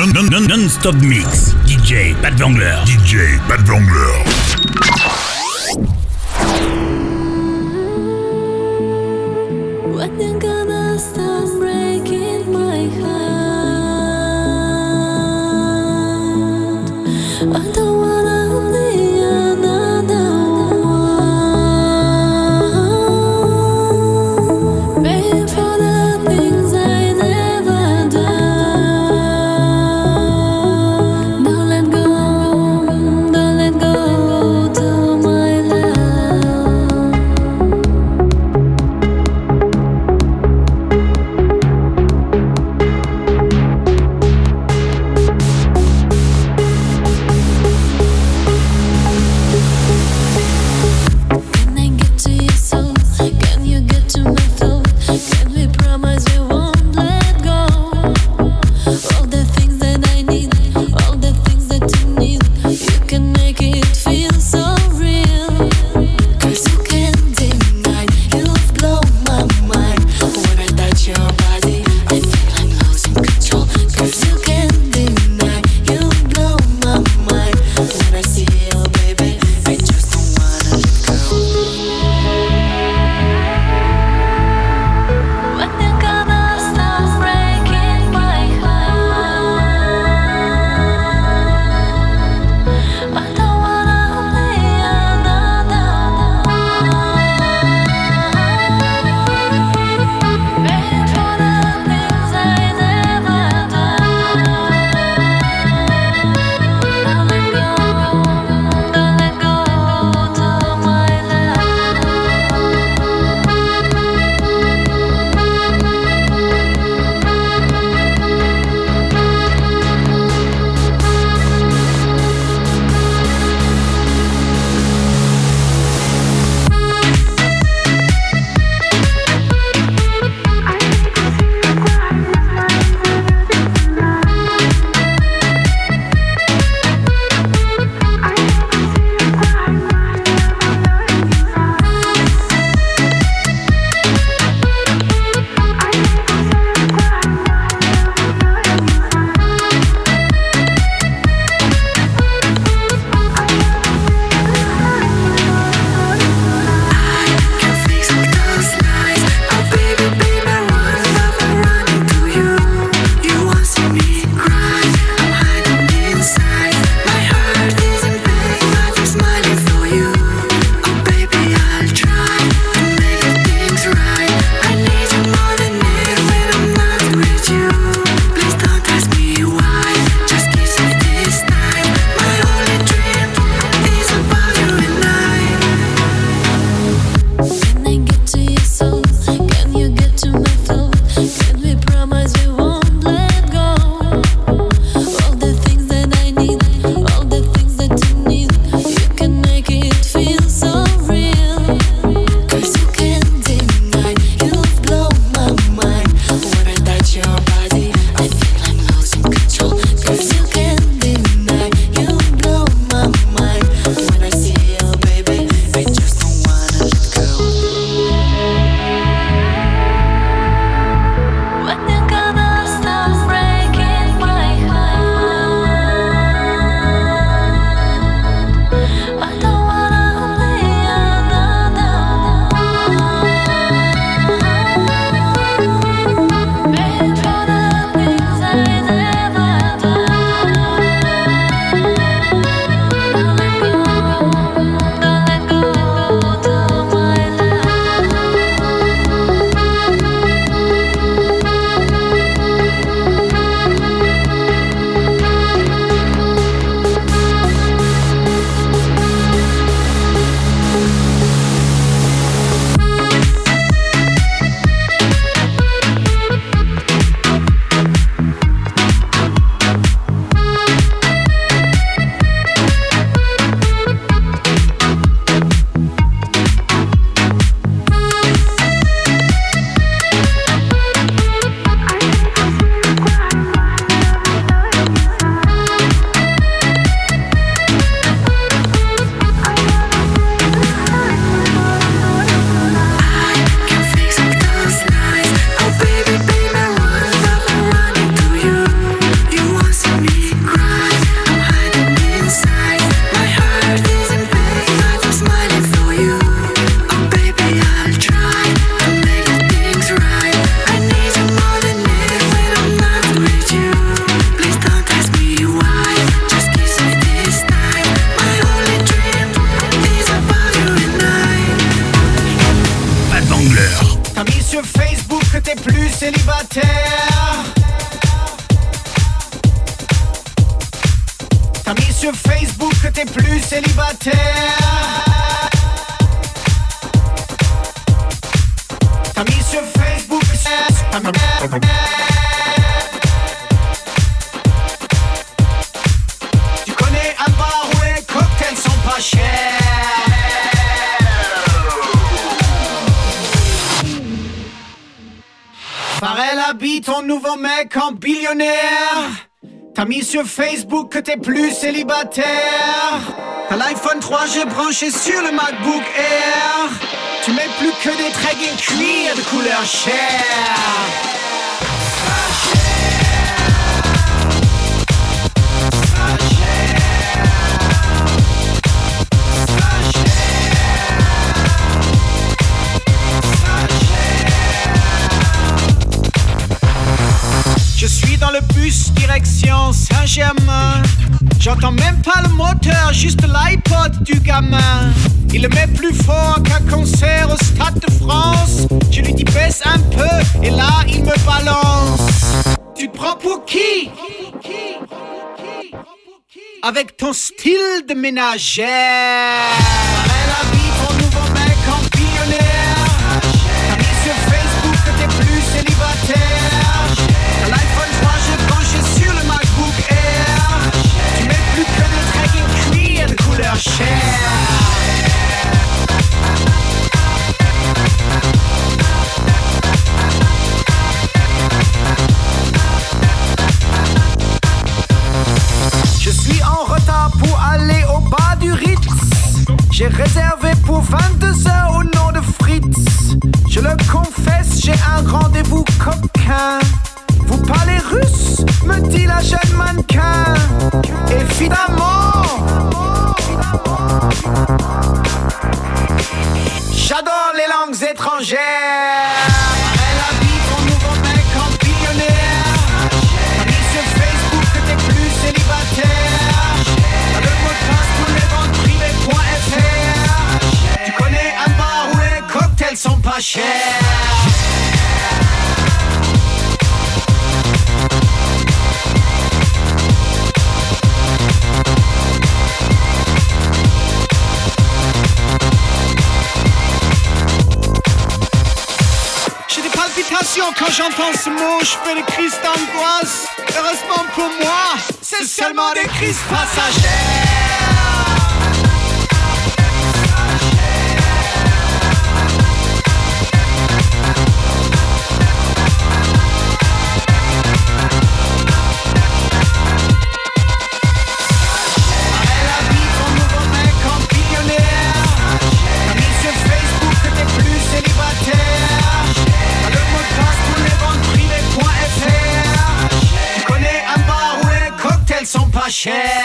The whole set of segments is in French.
Non-stop non, non, non mix. DJ Pat Vangler. DJ Pat Vangler. Que t'es plus célibataire. T'as l'iPhone 3G branché sur le MacBook Air. Tu mets plus que des tracking cuir de couleur chair. Gamin. Il met plus fort qu'un concert au Stade de France. Je lui dis baisse un peu et là il me balance. Tu te prends pour qui? Avec ton style de ménagère. Elle habite ton nouveau mec en billionnaire. T'as sur Facebook que t'es plus célibataire. L'iPhone 3, j'ai branché sur le MacBook Air. Tu mets plus que des tracking cuir de couleur chair. Bas du Ritz. J'ai réservé pour 22 heures au nom de Fritz. Je le confesse, j'ai un rendez-vous coquin. Vous parlez russe, me dit la jeune mannequin. Évidemment. J'adore les langues étrangères. Palpitations quand j'entends ce mot, je fais des crises d'angoisse. Heureusement pour moi, c'est seulement des crises passagères. Chad.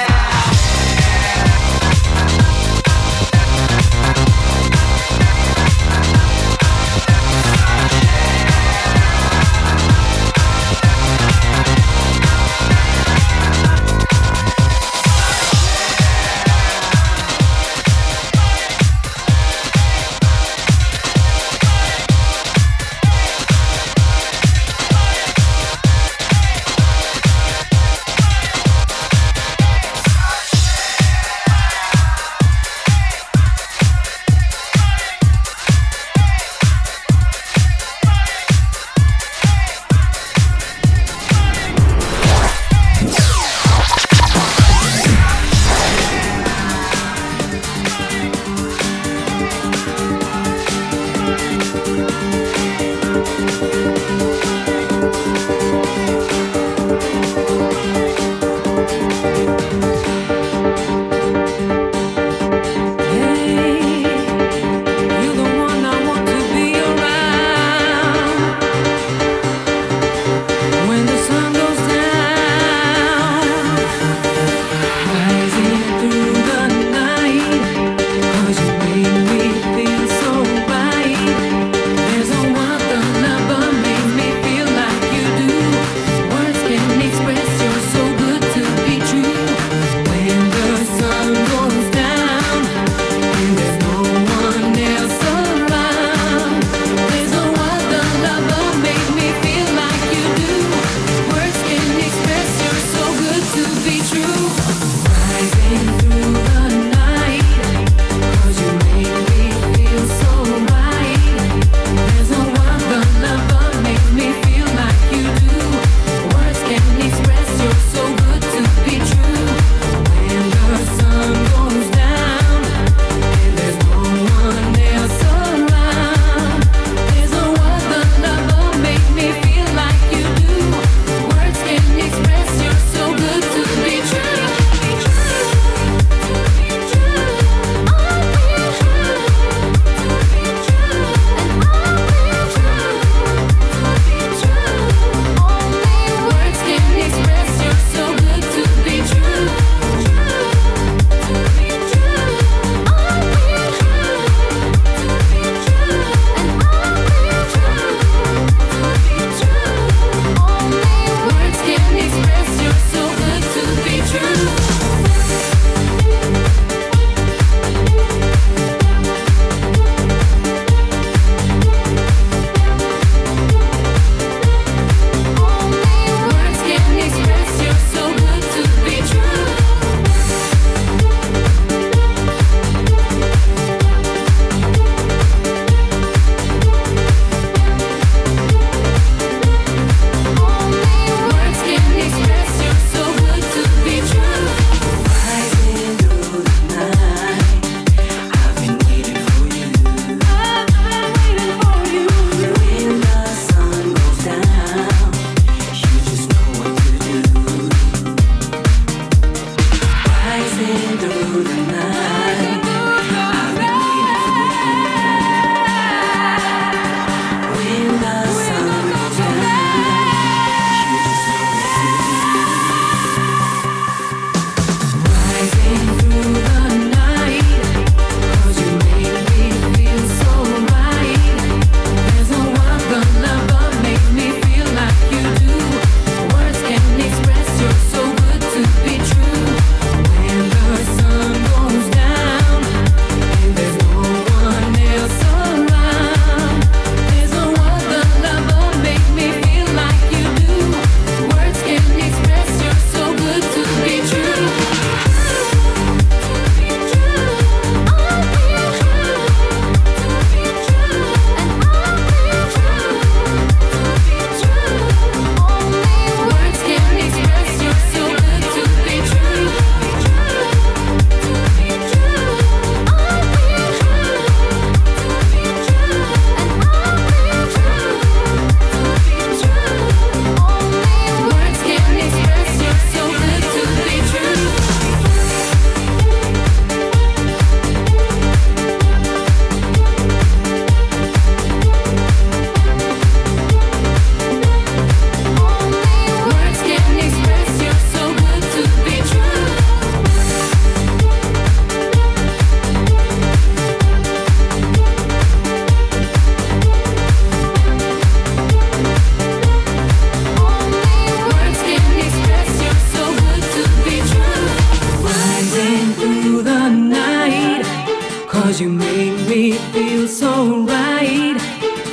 Sont pas me feel so right.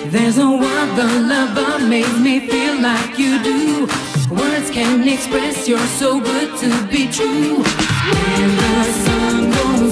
There's no other lover makes me feel like you do. Words can't express you're so good to be true. When the sun goes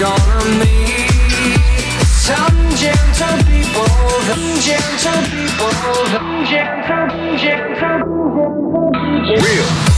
gonna meet some gentle people, some gentle people, some gentle, gentle, gentle, gentle. Real.